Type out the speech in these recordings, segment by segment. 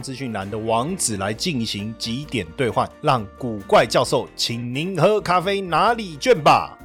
资讯栏的网址来进行几点兑换，让古怪教授请您喝咖啡哪里卷吧。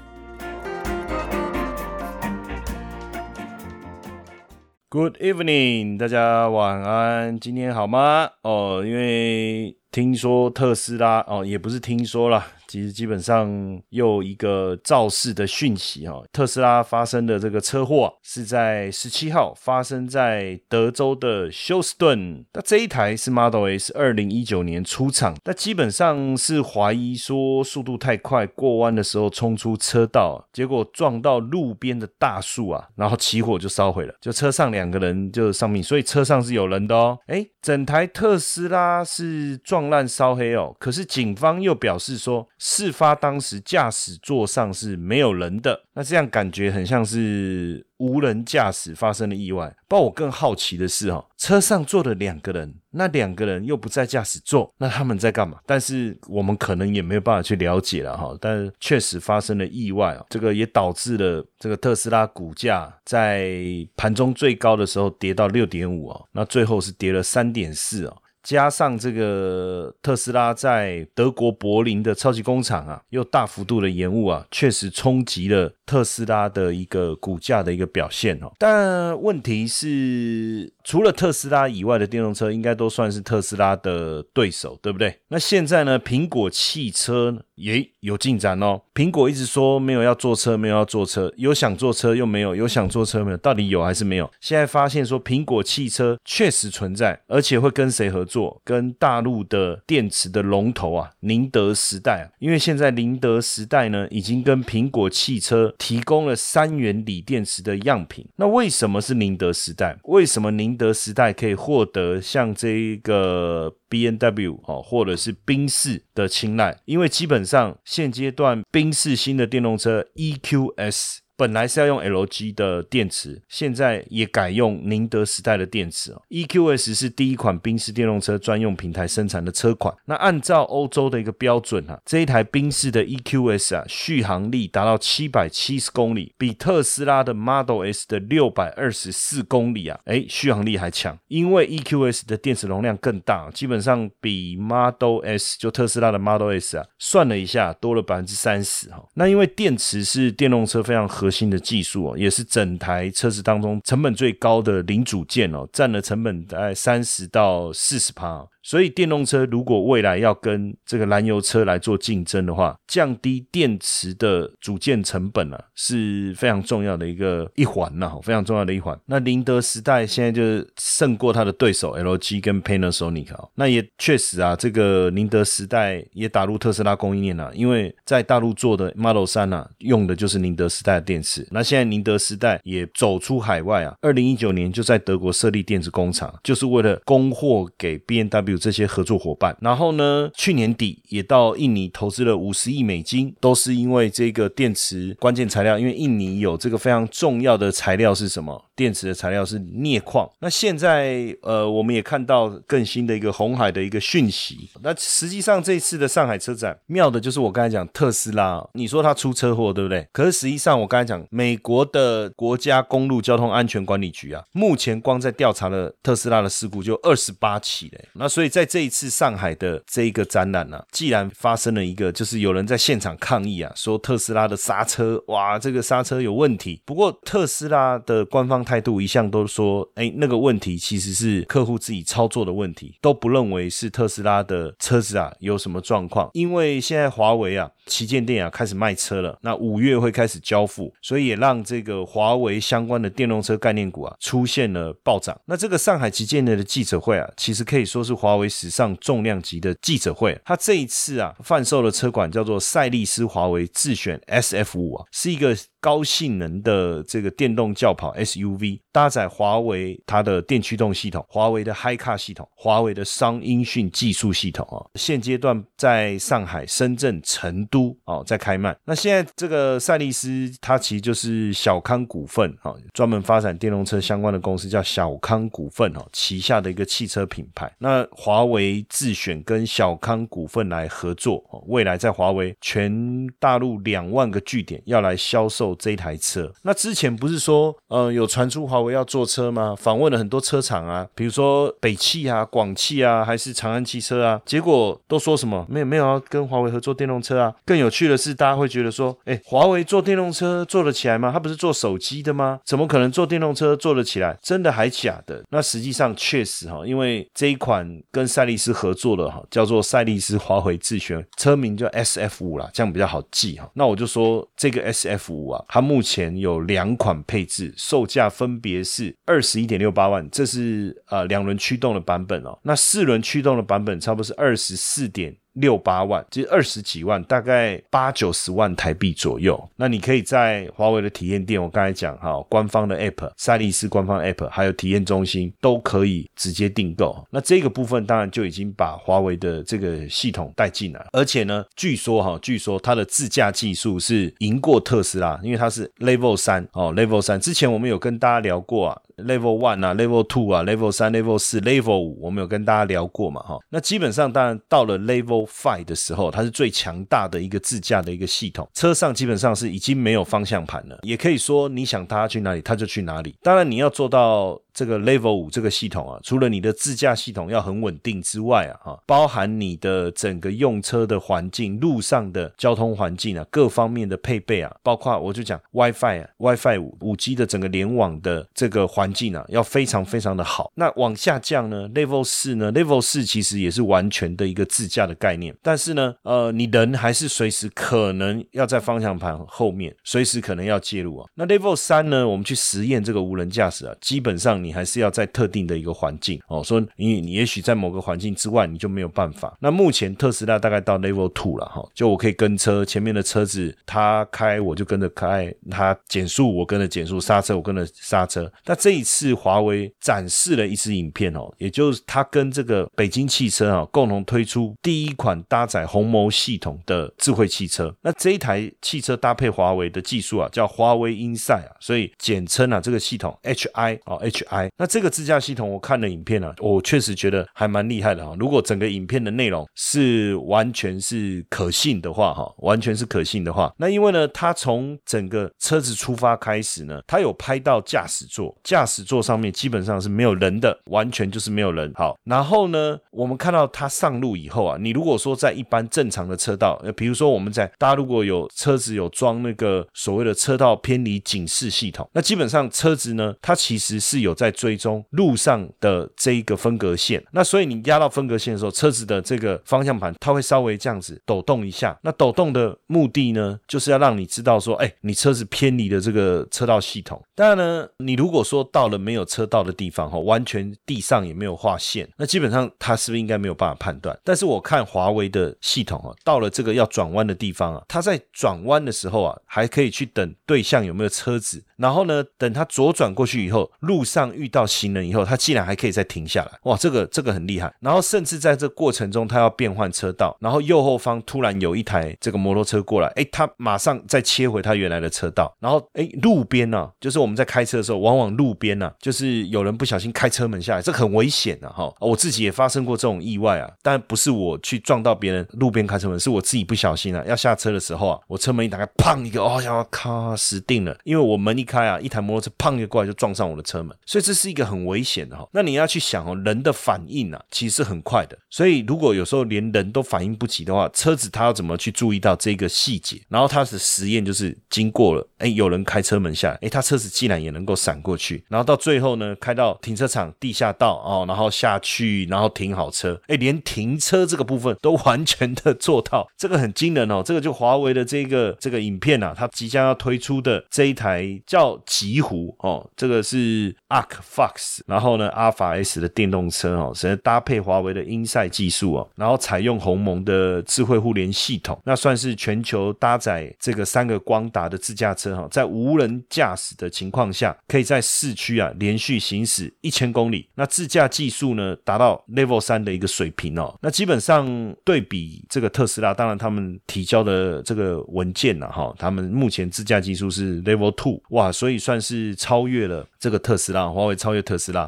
Good evening，大家晚安，今天好吗？哦，因为听说特斯拉哦，也不是听说啦。其实基本上又一个肇事的讯息哈，特斯拉发生的这个车祸是在十七号发生在德州的休斯顿。那这一台是 Model S，二零一九年出厂，那基本上是怀疑说速度太快，过弯的时候冲出车道，结果撞到路边的大树啊，然后起火就烧毁了，就车上两个人就丧命，所以车上是有人的哦。哎，整台特斯拉是撞烂烧黑哦，可是警方又表示说。事发当时，驾驶座上是没有人的，那这样感觉很像是无人驾驶发生了意外。不过我更好奇的是，哈，车上坐了两个人，那两个人又不在驾驶座，那他们在干嘛？但是我们可能也没有办法去了解了，哈。但确实发生了意外啊，这个也导致了这个特斯拉股价在盘中最高的时候跌到六点五啊，那最后是跌了三点四啊。加上这个特斯拉在德国柏林的超级工厂啊，又大幅度的延误啊，确实冲击了特斯拉的一个股价的一个表现哦。但问题是，除了特斯拉以外的电动车，应该都算是特斯拉的对手，对不对？那现在呢，苹果汽车也有进展哦。苹果一直说没有要坐车，没有要坐车，有想坐车又没有，有想坐车没有？到底有还是没有？现在发现说苹果汽车确实存在，而且会跟谁合作？做跟大陆的电池的龙头啊，宁德时代啊，因为现在宁德时代呢，已经跟苹果汽车提供了三元锂电池的样品。那为什么是宁德时代？为什么宁德时代可以获得像这个 B N W 哦，或者是宾士的青睐？因为基本上现阶段宾士新的电动车 E Q S。本来是要用 LG 的电池，现在也改用宁德时代的电池哦。EQS 是第一款宾士电动车专用平台生产的车款。那按照欧洲的一个标准啊，这一台宾士的 EQS 啊，续航力达到七百七十公里，比特斯拉的 Model S 的六百二十四公里啊，哎，续航力还强。因为 EQS 的电池容量更大，基本上比 Model S 就特斯拉的 Model S 啊，算了一下多了百分之三十哈。那因为电池是电动车非常合。核心的技术哦，也是整台车子当中成本最高的零组件哦，占了成本大概三十到四十趴。所以电动车如果未来要跟这个燃油车来做竞争的话，降低电池的组件成本啊，是非常重要的一个一环呐，非常重要的一环。那宁德时代现在就胜过它的对手 LG 跟 Panasonic 啊，那也确实啊，这个宁德时代也打入特斯拉供应链了，因为在大陆做的 Model 三啊，用的就是宁德时代的电池。那现在宁德时代也走出海外啊，二零一九年就在德国设立电子工厂，就是为了供货给 B N W。这些合作伙伴，然后呢，去年底也到印尼投资了五十亿美金，都是因为这个电池关键材料，因为印尼有这个非常重要的材料是什么？电池的材料是镍矿。那现在呃，我们也看到更新的一个红海的一个讯息。那实际上这次的上海车展，妙的就是我刚才讲特斯拉，你说它出车祸对不对？可是实际上我刚才讲，美国的国家公路交通安全管理局啊，目前光在调查了特斯拉的事故就二十八起嘞。那所以。在这一次上海的这一个展览呢，既然发生了一个，就是有人在现场抗议啊，说特斯拉的刹车，哇，这个刹车有问题。不过特斯拉的官方态度一向都说，哎，那个问题其实是客户自己操作的问题，都不认为是特斯拉的车子啊有什么状况。因为现在华为啊，旗舰店啊开始卖车了，那五月会开始交付，所以也让这个华为相关的电动车概念股啊出现了暴涨。那这个上海旗舰店的记者会啊，其实可以说是华华为。史上重量级的记者会，他这一次啊贩售的车款叫做赛力斯华为自选 SF 五啊，是一个。高性能的这个电动轿跑 SUV，搭载华为它的电驱动系统、华为的 HiCar 系统、华为的商音讯技术系统啊。现阶段在上海、深圳、成都哦在开卖。那现在这个赛力斯它其实就是小康股份啊，专门发展电动车相关的公司叫小康股份哦，旗下的一个汽车品牌。那华为自选跟小康股份来合作，未来在华为全大陆两万个据点要来销售这一台车。那之前不是说，呃，有传出华为要做车吗？访问了很多车厂啊，比如说北汽啊、广汽啊，还是长安汽车啊，结果都说什么？没有没有要跟华为合作电动车啊。更有趣的是，大家会觉得说，哎，华为做电动车做得起来吗？他不是做手机的吗？怎么可能做电动车做得起来？真的还假的？那实际上确实哈，因为这一款跟赛力斯合作的哈，叫做赛力斯华为智选车名叫 S F 五啦，这样比较好记哈。那我就说这个 S F 五啊，它目前有两款配置，售价分别是二十一点六八万，这是呃两轮驱动的版本哦。那四轮驱动的版本差不多是二十四点。六八万，其实二十几万，大概八九十万台币左右。那你可以在华为的体验店，我刚才讲哈，官方的 App、赛力斯官方 App，还有体验中心都可以直接订购。那这个部分当然就已经把华为的这个系统带进来，而且呢，据说哈，据说它的自驾技术是赢过特斯拉，因为它是 Level 三哦，Level 三。之前我们有跟大家聊过啊。Level One 啊，Level Two 啊，Level 三、Level 四、Level 五，我们有跟大家聊过嘛？哈，那基本上当然到了 Level Five 的时候，它是最强大的一个自驾的一个系统，车上基本上是已经没有方向盘了，也可以说你想它去哪里，它就去哪里。当然你要做到。这个 Level 五这个系统啊，除了你的自驾系统要很稳定之外啊，哈，包含你的整个用车的环境、路上的交通环境啊，各方面的配备啊，包括我就讲 WiFi 啊，WiFi 五五 G 的整个联网的这个环境啊，要非常非常的好。那往下降呢，Level 四呢，Level 四其实也是完全的一个自驾的概念，但是呢，呃，你人还是随时可能要在方向盘后面，随时可能要介入啊。那 Level 三呢，我们去实验这个无人驾驶啊，基本上。你还是要在特定的一个环境哦，说你你也许在某个环境之外，你就没有办法。那目前特斯拉大概到 Level Two 了哈，就我可以跟车，前面的车子它开我就跟着开，它减速我跟着减速，刹车我跟着刹车。那这一次华为展示了一支影片哦，也就是它跟这个北京汽车啊共同推出第一款搭载鸿蒙系统的智慧汽车。那这一台汽车搭配华为的技术啊，叫华为 Inside 啊，所以简称啊这个系统 HI 哦 HI。那这个自驾系统，我看了影片啊，我确实觉得还蛮厉害的哈。如果整个影片的内容是完全是可信的话，哈，完全是可信的话，那因为呢，它从整个车子出发开始呢，它有拍到驾驶座，驾驶座上面基本上是没有人的，完全就是没有人。好，然后呢，我们看到它上路以后啊，你如果说在一般正常的车道，比如说我们在大家如果有车子有装那个所谓的车道偏离警示系统，那基本上车子呢，它其实是有在在追踪路上的这一个分隔线，那所以你压到分隔线的时候，车子的这个方向盘它会稍微这样子抖动一下。那抖动的目的呢，就是要让你知道说，哎，你车子偏离了这个车道系统。当然呢，你如果说到了没有车道的地方哈，完全地上也没有画线，那基本上它是不是应该没有办法判断？但是我看华为的系统啊，到了这个要转弯的地方啊，它在转弯的时候啊，还可以去等对象有没有车子，然后呢，等它左转过去以后，路上。遇到行人以后，他竟然还可以再停下来，哇，这个这个很厉害。然后甚至在这过程中，他要变换车道，然后右后方突然有一台这个摩托车过来，哎，他马上再切回他原来的车道。然后哎，路边呢，就是我们在开车的时候，往往路边呢，就是有人不小心开车门下来，这很危险的哈。我自己也发生过这种意外啊，但不是我去撞到别人路边开车门，是我自己不小心啊，要下车的时候啊，我车门一打开，砰一个，哦呀，咔，死定了，因为我门一开啊，一台摩托车砰一个过来就撞上我的车门，所以。这是一个很危险的哈，那你要去想哦，人的反应啊，其实很快的，所以如果有时候连人都反应不及的话，车子它要怎么去注意到这个细节？然后它的实验就是经过了，哎，有人开车门下来，哎，他车子竟然也能够闪过去，然后到最后呢，开到停车场地下道哦，然后下去，然后停好车，哎，连停车这个部分都完全的做到，这个很惊人哦，这个就华为的这个这个影片啊，它即将要推出的这一台叫极狐哦，这个是啊。Mark Fox，然后呢，Alpha S 的电动车哦，是搭配华为的英赛技术哦，然后采用鸿蒙的智慧互联系统，那算是全球搭载这个三个光达的自驾车哈，在无人驾驶的情况下，可以在市区啊连续行驶一千公里。那自驾技术呢，达到 Level 三的一个水平哦。那基本上对比这个特斯拉，当然他们提交的这个文件呢，哈，他们目前自驾技术是 Level two，哇，所以算是超越了这个特斯拉，华为超越特斯拉。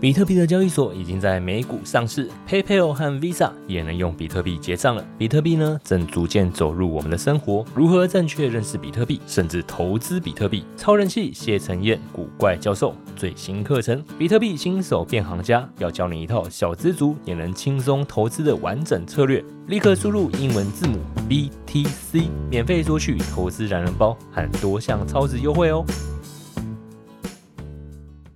比特币的交易所已经在美股上市，PayPal 和 Visa 也能用比特币结账了。比特币呢，正逐渐走入我们的生活。如何正确认识比特币，甚至投资比特币？超人气谢承彦古怪教授最新课程《比特币新手变行家》，要教你一套小资族也能轻松投资的完整策略。立刻输入英文字母 BTC，免费索取投资懒人包和多项超值优惠哦。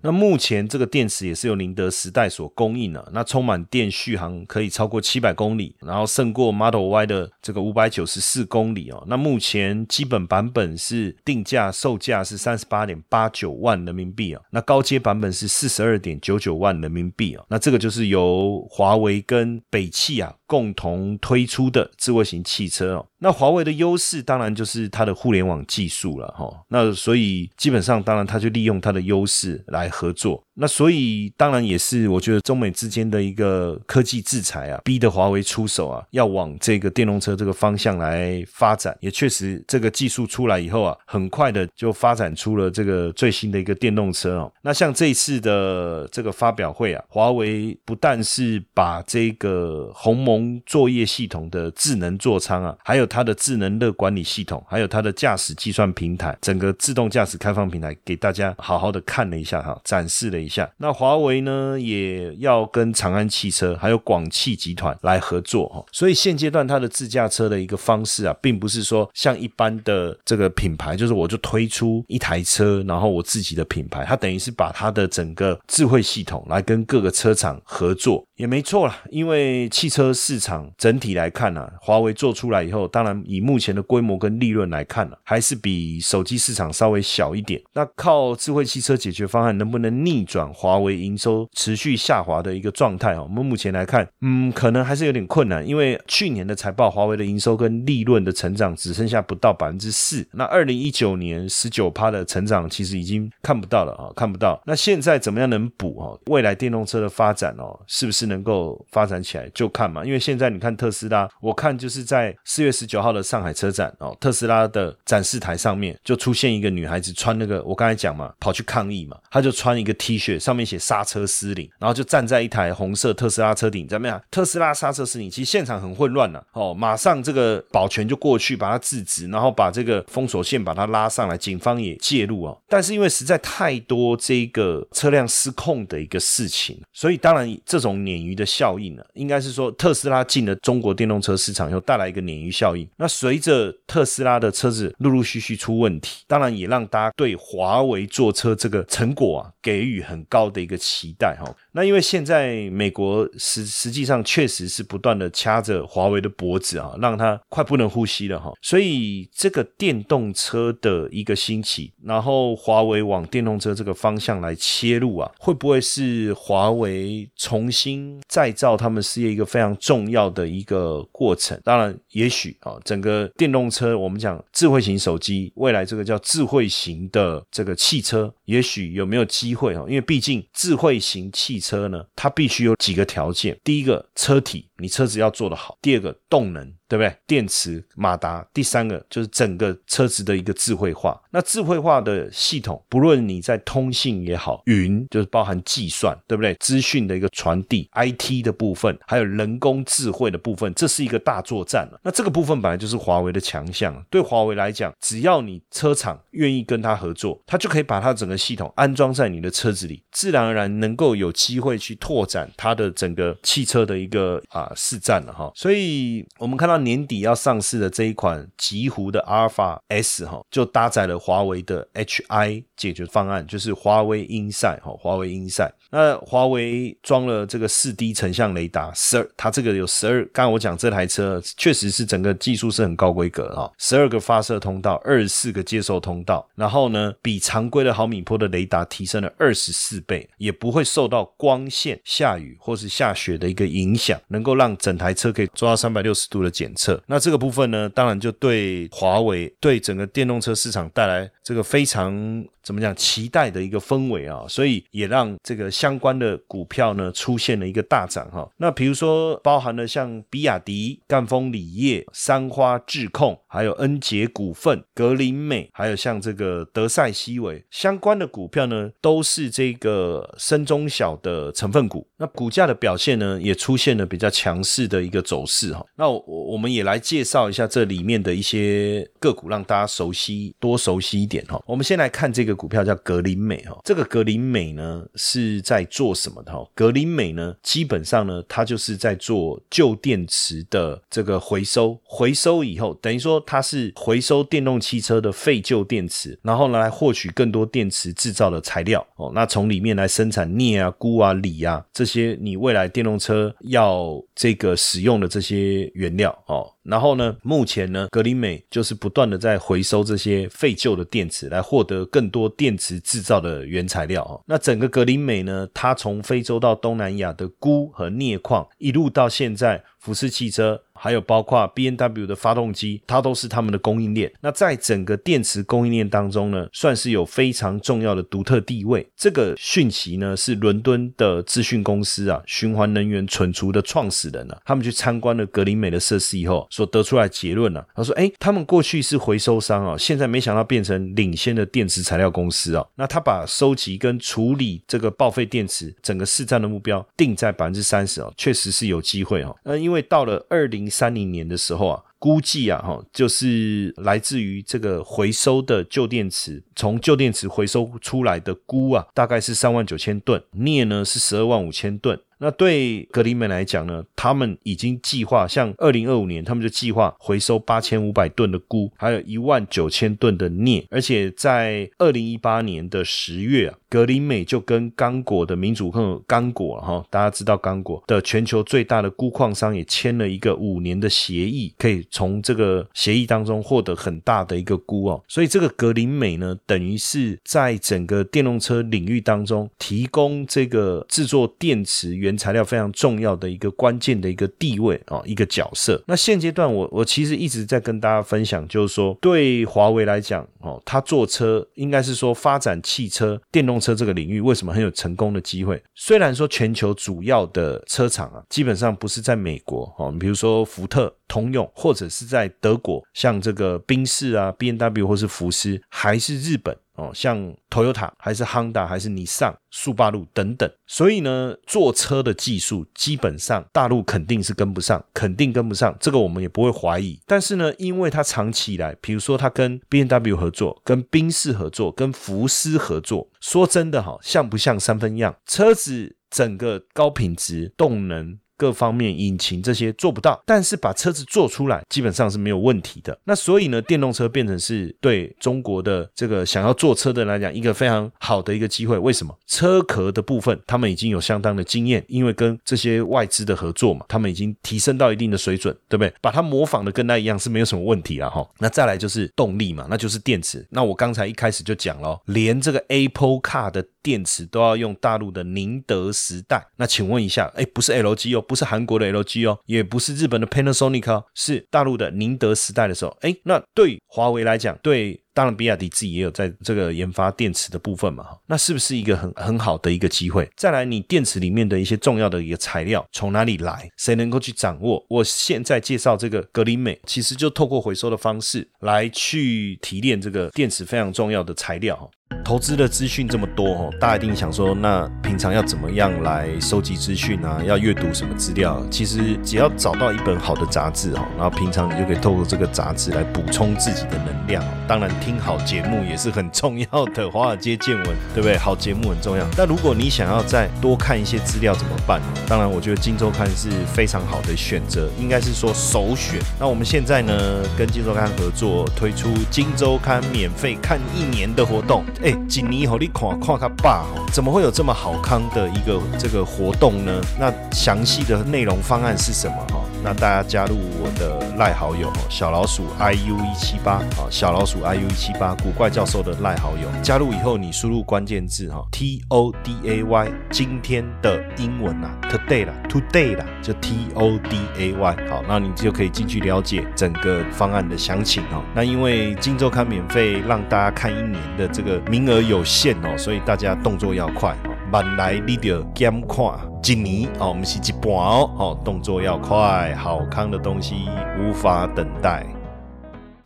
那目前这个电池也是由宁德时代所供应的，那充满电续航可以超过七百公里，然后胜过 Model Y 的这个五百九十四公里哦。那目前基本版本是定价售价是三十八点八九万人民币啊，那高阶版本是四十二点九九万人民币啊。那这个就是由华为跟北汽啊。共同推出的智慧型汽车哦，那华为的优势当然就是它的互联网技术了哈。那所以基本上，当然它就利用它的优势来合作。那所以当然也是我觉得中美之间的一个科技制裁啊，逼得华为出手啊，要往这个电动车这个方向来发展。也确实，这个技术出来以后啊，很快的就发展出了这个最新的一个电动车哦。那像这一次的这个发表会啊，华为不但是把这个鸿蒙作业系统的智能座舱啊，还有它的智能热管理系统，还有它的驾驶计算平台，整个自动驾驶开放平台，给大家好好的看了一下哈，展示了一下。那华为呢，也要跟长安汽车还有广汽集团来合作哈，所以现阶段它的自驾车的一个方式啊，并不是说像一般的这个品牌，就是我就推出一台车，然后我自己的品牌，它等于是把它的整个智慧系统来跟各个车厂合作。也没错啦，因为汽车市场整体来看呢，华为做出来以后，当然以目前的规模跟利润来看呢，还是比手机市场稍微小一点。那靠智慧汽车解决方案能不能逆转华为营收持续下滑的一个状态啊？我们目前来看，嗯，可能还是有点困难，因为去年的财报，华为的营收跟利润的成长只剩下不到百分之四。那二零一九年十九趴的成长其实已经看不到了啊，看不到。那现在怎么样能补啊？未来电动车的发展哦，是不是？能够发展起来就看嘛，因为现在你看特斯拉，我看就是在四月十十九号的上海车展哦，特斯拉的展示台上面就出现一个女孩子穿那个，我刚才讲嘛，跑去抗议嘛，她就穿一个 T 恤，上面写刹车失灵，然后就站在一台红色特斯拉车顶，怎么样？特斯拉刹车失灵，其实现场很混乱了哦，马上这个保全就过去把它制止，然后把这个封锁线把它拉上来，警方也介入哦，但是因为实在太多这个车辆失控的一个事情，所以当然这种。鲶鱼的效应呢，应该是说特斯拉进了中国电动车市场以后带来一个鲶鱼效应。那随着特斯拉的车子陆陆续续出问题，当然也让大家对华为做车这个成果啊给予很高的一个期待哈。那因为现在美国实实际上确实是不断的掐着华为的脖子啊，让它快不能呼吸了哈。所以这个电动车的一个兴起，然后华为往电动车这个方向来切入啊，会不会是华为重新再造他们事业一个非常重要的一个过程？当然，也许啊，整个电动车我们讲智慧型手机，未来这个叫智慧型的这个汽车，也许有没有机会啊？因为毕竟智慧型汽车呢，它必须有几个条件。第一个，车体，你车子要做得好；第二个，动能。对不对？电池、马达，第三个就是整个车子的一个智慧化。那智慧化的系统，不论你在通信也好，云就是包含计算，对不对？资讯的一个传递，IT 的部分，还有人工智慧的部分，这是一个大作战了。那这个部分本来就是华为的强项。对华为来讲，只要你车厂愿意跟他合作，他就可以把他整个系统安装在你的车子里，自然而然能够有机会去拓展它的整个汽车的一个啊市占了哈。所以我们看到年底要上市的这一款极狐的阿尔法 S 哈，就搭载了华为的 HI 解决方案，就是华为英赛哈，华为英赛。那华为装了这个四 D 成像雷达，十二，它这个有十二。刚刚我讲这台车确实是整个技术是很高规格啊，十二个发射通道，二十四个接收通道，然后呢，比常规的毫米波的雷达提升了二十四倍，也不会受到光线、下雨或是下雪的一个影响，能够让整台车可以做到三百六十度的检测。那这个部分呢，当然就对华为对整个电动车市场带来这个非常。怎么讲？期待的一个氛围啊，所以也让这个相关的股票呢出现了一个大涨哈。那比如说，包含了像比亚迪、赣锋锂业、三花智控，还有恩捷股份、格林美，还有像这个德赛西韦相关的股票呢，都是这个深中小的成分股。那股价的表现呢，也出现了比较强强势的一个走势哈。那我我们也来介绍一下这里面的一些个股，让大家熟悉多熟悉一点哈。我们先来看这个。股票叫格林美哈，这个格林美呢是在做什么的哈？格林美呢，基本上呢，它就是在做旧电池的这个回收，回收以后，等于说它是回收电动汽车的废旧电池，然后呢来获取更多电池制造的材料哦，那从里面来生产镍啊、钴啊、锂啊这些你未来电动车要这个使用的这些原料哦。然后呢，目前呢，格林美就是不断的在回收这些废旧的电池，来获得更多电池制造的原材料哦。那整个格林美呢，它从非洲到东南亚的钴和镍矿，一路到现在福斯汽车。还有包括 B N W 的发动机，它都是他们的供应链。那在整个电池供应链当中呢，算是有非常重要的独特地位。这个讯息呢，是伦敦的资讯公司啊，循环能源存储的创始人啊，他们去参观了格林美的设施以后，所得出来结论啊，他说：哎，他们过去是回收商啊，现在没想到变成领先的电池材料公司啊。那他把收集跟处理这个报废电池整个市占的目标定在百分之三十啊，确实是有机会啊。那，因为到了二零。三零年的时候啊，估计啊，哈，就是来自于这个回收的旧电池，从旧电池回收出来的钴啊，大概是三万九千吨，镍呢是十二万五千吨。那对格林美来讲呢，他们已经计划，像二零二五年，他们就计划回收八千五百吨的钴，还有一万九千吨的镍，而且在二零一八年的十月啊。格林美就跟刚果的民主共刚果哈，大家知道刚果的全球最大的钴矿商也签了一个五年的协议，可以从这个协议当中获得很大的一个钴哦。所以这个格林美呢，等于是在整个电动车领域当中提供这个制作电池原材料非常重要的一个关键的一个地位啊，一个角色。那现阶段我我其实一直在跟大家分享，就是说对华为来讲哦，它做车应该是说发展汽车电动。车这个领域为什么很有成功的机会？虽然说全球主要的车厂啊，基本上不是在美国哦，比如说福特、通用，或者是在德国，像这个宾士啊、B N W 或是福斯，还是日本。哦，像 Toyota 还是 Honda 还是尼桑、速霸路等等，所以呢，坐车的技术基本上大陆肯定是跟不上，肯定跟不上，这个我们也不会怀疑。但是呢，因为它长期以来，比如说它跟 B N W 合作、跟宾士合作、跟福斯合作，说真的哈，像不像三分样？车子整个高品质、动能。各方面引擎这些做不到，但是把车子做出来基本上是没有问题的。那所以呢，电动车变成是对中国的这个想要做车的人来讲一个非常好的一个机会。为什么？车壳的部分他们已经有相当的经验，因为跟这些外资的合作嘛，他们已经提升到一定的水准，对不对？把它模仿的跟它一样是没有什么问题了哈。那再来就是动力嘛，那就是电池。那我刚才一开始就讲了，连这个 Apple Car 的电池都要用大陆的宁德时代。那请问一下，哎，不是 LG 哦。不是韩国的 LG 哦，也不是日本的 Panasonic 哦，是大陆的宁德时代的时候，哎，那对华为来讲，对，当然比亚迪自己也有在这个研发电池的部分嘛，那是不是一个很很好的一个机会？再来，你电池里面的一些重要的一个材料从哪里来？谁能够去掌握？我现在介绍这个格林美，其实就透过回收的方式来去提炼这个电池非常重要的材料。投资的资讯这么多哦，大家一定想说，那平常要怎么样来收集资讯啊？要阅读什么资料？其实只要找到一本好的杂志哦，然后平常你就可以透过这个杂志来补充自己的能量。当然，听好节目也是很重要的，华尔街见闻，对不对？好节目很重要。那如果你想要再多看一些资料怎么办？当然，我觉得《金周刊》是非常好的选择，应该是说首选。那我们现在呢，跟《金周刊》合作推出《金周刊》免费看一年的活动。哎，锦尼好，你看看他爸，怎么会有这么好康的一个这个活动呢？那详细的内容方案是什么哈？那大家加入我的赖好友小老鼠 i u 一七八啊，小老鼠 i u 一七八，古怪教授的赖好友，加入以后你输入关键字哈，t o d a y，今天的英文啊，today 啦，today 啦，就 t o d a y，好，那你就可以进去了解整个方案的详情哦。那因为金周刊免费让大家看一年的这个名额有限哦，所以大家动作要快哦，慢来你就减看。一年哦，我们是一半哦，哦，动作要快，好康的东西无法等待。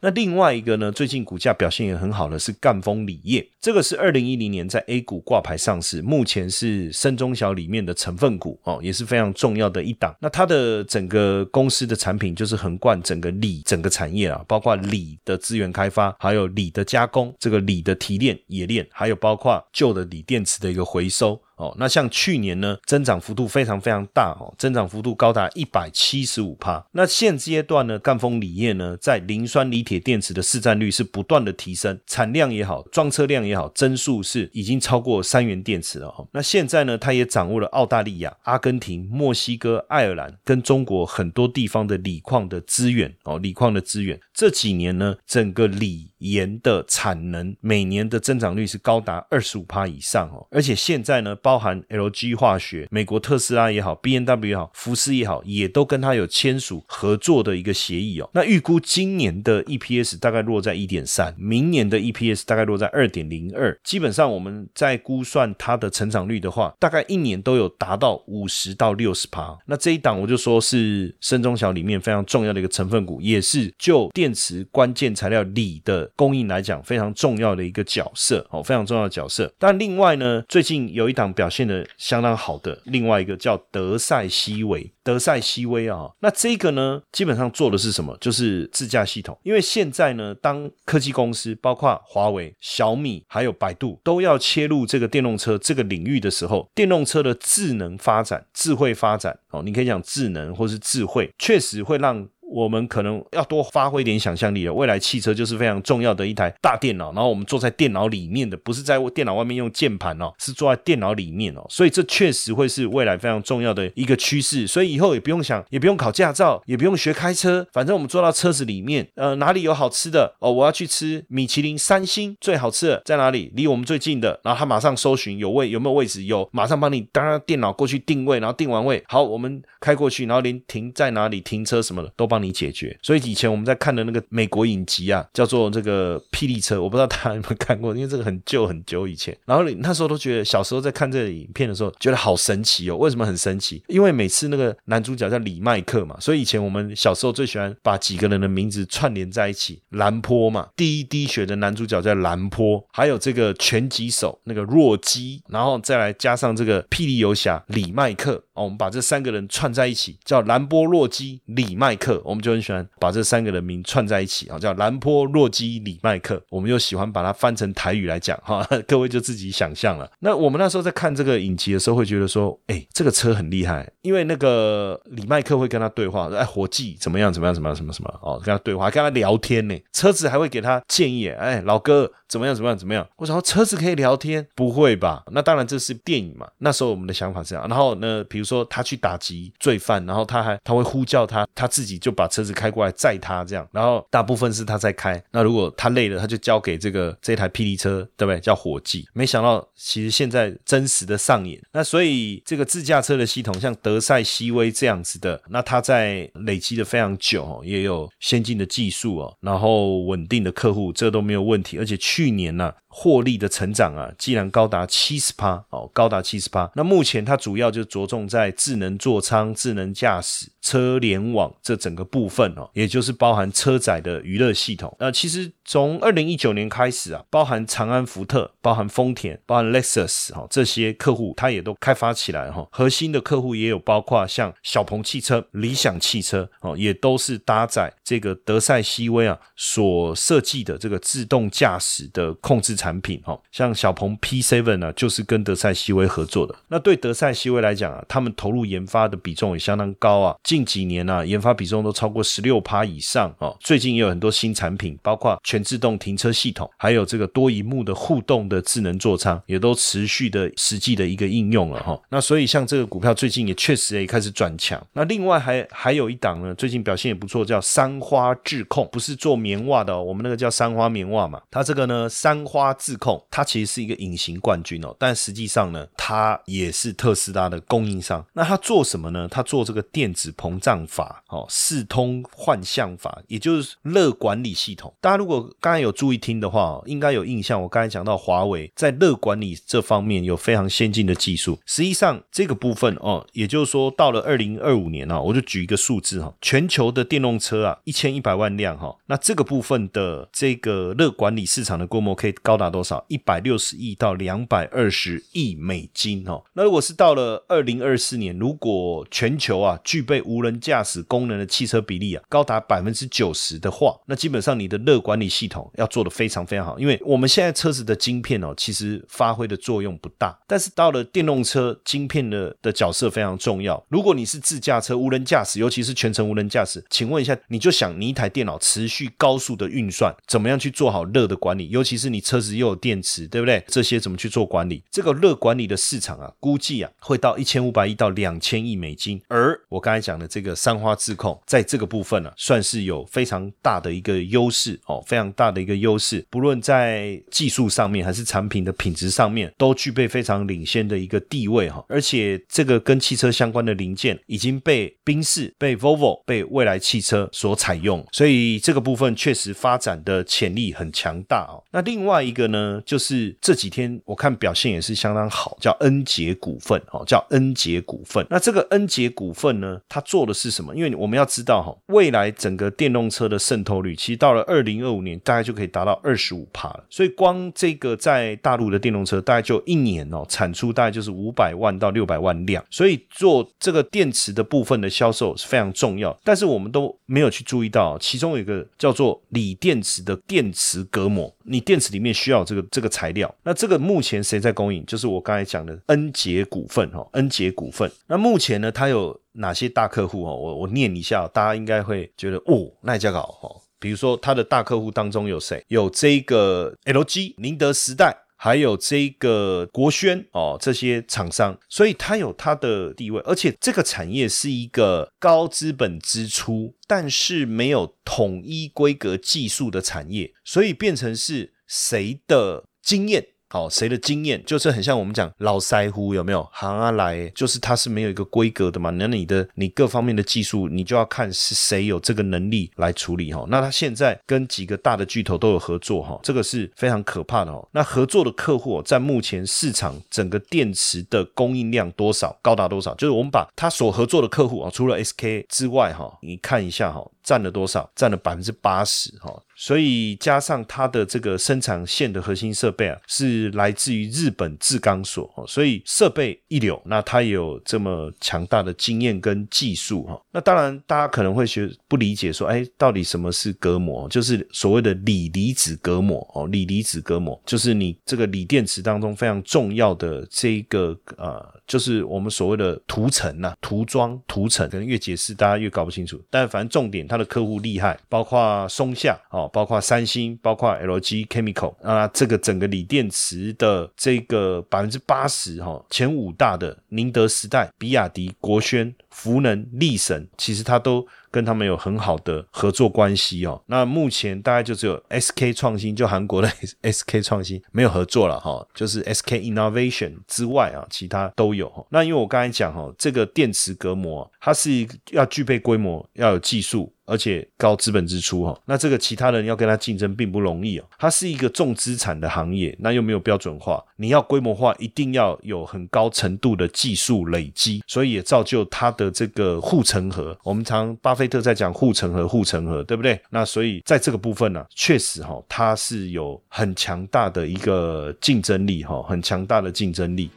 那另外一个呢，最近股价表现也很好的是赣锋锂业，这个是二零一零年在 A 股挂牌上市，目前是深中小里面的成分股哦，也是非常重要的一档。那它的整个公司的产品就是横贯整个锂整个产业啊，包括锂的资源开发，还有锂的加工，这个锂的提炼、冶炼，还有包括旧的锂电池的一个回收。哦，那像去年呢，增长幅度非常非常大哦，增长幅度高达一百七十五帕。那现阶段呢，赣锋锂业呢，在磷酸锂铁电池的市占率是不断的提升，产量也好，装车量也好，增速是已经超过三元电池了哦。那现在呢，它也掌握了澳大利亚、阿根廷、墨西哥、爱尔兰跟中国很多地方的锂矿的资源哦，锂矿的资源。这几年呢，整个锂盐的产能每年的增长率是高达二十五帕以上哦，而且现在呢。包含 LG 化学、美国特斯拉也好，B N W 也好，福斯也好，也都跟他有签署合作的一个协议哦。那预估今年的 E P S 大概落在一点三，明年的 E P S 大概落在二点零二。基本上我们在估算它的成长率的话，大概一年都有达到五十到六十趴。那这一档我就说是深中小里面非常重要的一个成分股，也是就电池关键材料锂的供应来讲非常重要的一个角色哦，非常重要的角色。但另外呢，最近有一档。表现的相当好的另外一个叫德赛西维，德赛西威啊，那这个呢，基本上做的是什么？就是自驾系统。因为现在呢，当科技公司包括华为、小米还有百度都要切入这个电动车这个领域的时候，电动车的智能发展、智慧发展哦，你可以讲智能或是智慧，确实会让。我们可能要多发挥一点想象力了。未来汽车就是非常重要的一台大电脑，然后我们坐在电脑里面的，不是在电脑外面用键盘哦，是坐在电脑里面哦。所以这确实会是未来非常重要的一个趋势。所以以后也不用想，也不用考驾照，也不用学开车，反正我们坐到车子里面，呃，哪里有好吃的哦，我要去吃米其林三星最好吃的在哪里？离我们最近的，然后他马上搜寻有位有没有位置，有马上帮你，当然电脑过去定位，然后定完位，好，我们开过去，然后连停在哪里停车什么的都帮。帮你解决，所以以前我们在看的那个美国影集啊，叫做这个霹雳车，我不知道大家有没有看过，因为这个很旧很久以前。然后你那时候都觉得小时候在看这个影片的时候，觉得好神奇哦。为什么很神奇？因为每次那个男主角叫李麦克嘛，所以以前我们小时候最喜欢把几个人的名字串联在一起。兰坡嘛，第一滴血的男主角叫兰坡，还有这个拳击手那个弱鸡，然后再来加上这个霹雳游侠李麦克哦，我们把这三个人串在一起，叫兰波弱鸡李麦克。我们就很喜欢把这三个人名串在一起啊，叫兰坡、洛基、李麦克。我们又喜欢把它翻成台语来讲哈，各位就自己想象了。那我们那时候在看这个影集的时候，会觉得说，哎，这个车很厉害，因为那个李麦克会跟他对话，哎，伙计怎么样？怎么样？怎么样？什么什么？哦，跟他对话，跟他聊天呢。车子还会给他建议，哎，老哥怎么样？怎么样？怎么样？我想说车子可以聊天，不会吧？那当然这是电影嘛。那时候我们的想法是这样。然后呢，比如说他去打击罪犯，然后他还他会呼叫他，他自己就。把车子开过来载他，这样，然后大部分是他在开。那如果他累了，他就交给这个这台霹雳车，对不对？叫伙计。没想到，其实现在真实的上演。那所以这个自驾车的系统，像德赛西威这样子的，那它在累积的非常久，也有先进的技术哦，然后稳定的客户，这都没有问题。而且去去年呢。获利的成长啊，既然高达七十趴哦，高达七十趴。那目前它主要就着重在智能座舱、智能驾驶、车联网这整个部分哦，也就是包含车载的娱乐系统。那其实从二零一九年开始啊，包含长安福特、包含丰田、包含 Lexus 哈这些客户，它也都开发起来哈。核心的客户也有包括像小鹏汽车、理想汽车哦，也都是搭载这个德赛西威啊所设计的这个自动驾驶的控制。产品哈，像小鹏 P7 呢，就是跟德赛西威合作的。那对德赛西威来讲啊，他们投入研发的比重也相当高啊。近几年呢，研发比重都超过十六趴以上哦。最近也有很多新产品，包括全自动停车系统，还有这个多荧幕的互动的智能座舱，也都持续的实际的一个应用了哈。那所以像这个股票最近也确实也开始转强。那另外还还有一档呢，最近表现也不错，叫三花智控，不是做棉袜的哦，我们那个叫三花棉袜嘛。它这个呢，三花。自控，它其实是一个隐形冠军哦，但实际上呢，它也是特斯拉的供应商。那它做什么呢？它做这个电子膨胀法，哦，四通幻象法，也就是热管理系统。大家如果刚才有注意听的话，应该有印象。我刚才讲到华为在热管理这方面有非常先进的技术。实际上这个部分哦，也就是说到了二零二五年啊，我就举一个数字哈，全球的电动车啊，一千一百万辆哈，那这个部分的这个热管理市场的规模可以高。达多少？一百六十亿到两百二十亿美金哦。那如果是到了二零二四年，如果全球啊具备无人驾驶功能的汽车比例啊高达百分之九十的话，那基本上你的热管理系统要做的非常非常好。因为我们现在车子的晶片哦，其实发挥的作用不大，但是到了电动车，晶片的的角色非常重要。如果你是自驾车、无人驾驶，尤其是全程无人驾驶，请问一下，你就想你一台电脑持续高速的运算，怎么样去做好热的管理？尤其是你车子。又有电池，对不对？这些怎么去做管理？这个热管理的市场啊，估计啊会到一千五百亿到两千亿美金。而我刚才讲的这个三花智控，在这个部分呢，算是有非常大的一个优势哦，非常大的一个优势。不论在技术上面，还是产品的品质上面，都具备非常领先的一个地位哈。而且这个跟汽车相关的零件已经被宾士、被 Volvo、被未来汽车所采用，所以这个部分确实发展的潜力很强大哦。那另外一个。呢，就是这几天我看表现也是相当好，叫恩捷股份哦，叫恩捷股份。那这个恩捷股份呢，它做的是什么？因为我们要知道哈，未来整个电动车的渗透率，其实到了二零二五年，大概就可以达到二十五帕了。所以光这个在大陆的电动车，大概就一年哦，产出大概就是五百万到六百万辆。所以做这个电池的部分的销售是非常重要。但是我们都没有去注意到，其中有一个叫做锂电池的电池隔膜，你你电池里面需要这个这个材料，那这个目前谁在供应？就是我刚才讲的恩捷股份哈，恩捷股份。那目前呢，它有哪些大客户哈？我我念一下，大家应该会觉得哦，那一家搞哈。比如说，它的大客户当中有谁？有这个 LG、宁德时代，还有这个国轩哦，这些厂商，所以它有它的地位，而且这个产业是一个高资本支出，但是没有统一规格技术的产业，所以变成是。谁的经验？好，谁的经验就是很像我们讲老腮胡有没有行啊来，就是它是没有一个规格的嘛。那你的你各方面的技术，你就要看是谁有这个能力来处理哈。那他现在跟几个大的巨头都有合作哈，这个是非常可怕的哦。那合作的客户在目前市场整个电池的供应量多少，高达多少？就是我们把他所合作的客户啊，除了 SK 之外哈，你看一下哈，占了多少？占了百分之八十哈。所以加上它的这个生产线的核心设备啊，是来自于日本制钢所哦，所以设备一流。那它有这么强大的经验跟技术哈。那当然，大家可能会学不理解，说哎，到底什么是隔膜？就是所谓的锂离子隔膜哦，锂离子隔膜就是你这个锂电池当中非常重要的这一个呃，就是我们所谓的涂层呐，涂装涂层。可能越解释大家越搞不清楚，但反正重点，它的客户厉害，包括松下哦。包括三星，包括 LG Chemical 啊，这个整个锂电池的这个百分之八十哈，前五大的宁德时代、比亚迪、国轩。福能、力神，其实它都跟他们有很好的合作关系哦。那目前大概就只有 SK 创新，就韩国的 SK 创新没有合作了哈，就是 SK Innovation 之外啊，其他都有。那因为我刚才讲哈，这个电池隔膜，它是要具备规模，要有技术。而且高资本支出哈，那这个其他人要跟他竞争并不容易哦。它是一个重资产的行业，那又没有标准化，你要规模化，一定要有很高程度的技术累积，所以也造就它的这个护城河。我们常巴菲特在讲护城河，护城河，对不对？那所以在这个部分呢，确实哈，它是有很强大的一个竞争力哈，很强大的竞争力。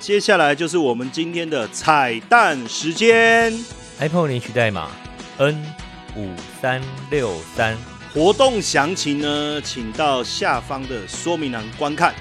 接下来就是我们今天的彩蛋时间，Apple 领取代码。N 五三六三，活动详情呢，请到下方的说明栏观看。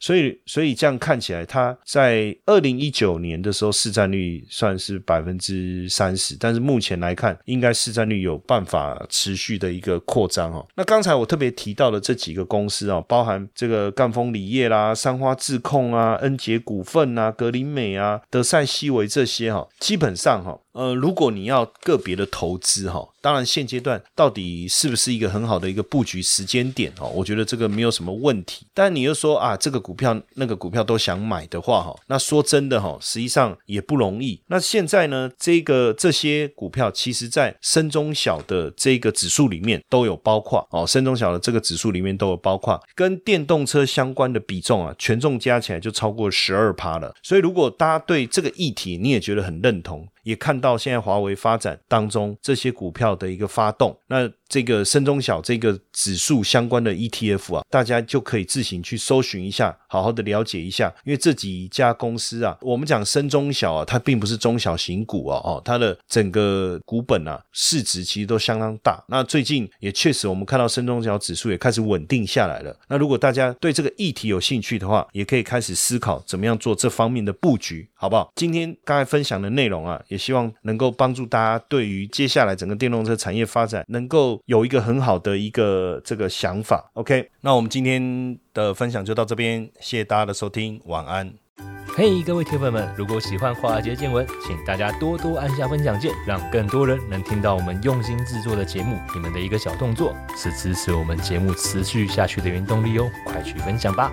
所以，所以这样看起来，它在二零一九年的时候市占率算是百分之三十，但是目前来看，应该市占率有办法持续的一个扩张哦。那刚才我特别提到的这几个公司啊，包含这个赣锋锂业啦、三花智控啊、恩捷股份啊、格林美啊、德赛西维这些哈，基本上哈。呃，如果你要个别的投资哈，当然现阶段到底是不是一个很好的一个布局时间点哦？我觉得这个没有什么问题。但你又说啊，这个股票那个股票都想买的话哈，那说真的哈，实际上也不容易。那现在呢，这个这些股票其实在深中小的这个指数里面都有包括哦，深中小的这个指数里面都有包括跟电动车相关的比重啊，权重加起来就超过十二趴了。所以如果大家对这个议题你也觉得很认同。也看到现在华为发展当中这些股票的一个发动，那。这个深中小这个指数相关的 ETF 啊，大家就可以自行去搜寻一下，好好的了解一下。因为这几家公司啊，我们讲深中小啊，它并不是中小型股啊，哦，它的整个股本啊市值其实都相当大。那最近也确实，我们看到深中小指数也开始稳定下来了。那如果大家对这个议题有兴趣的话，也可以开始思考怎么样做这方面的布局，好不好？今天刚才分享的内容啊，也希望能够帮助大家对于接下来整个电动车产业发展能够。有一个很好的一个这个想法，OK，那我们今天的分享就到这边，谢谢大家的收听，晚安。嘿，各位铁粉们，如果喜欢华尔街见闻，请大家多多按下分享键，让更多人能听到我们用心制作的节目。你们的一个小动作，是支持我们节目持续下去的原动力哦，快去分享吧。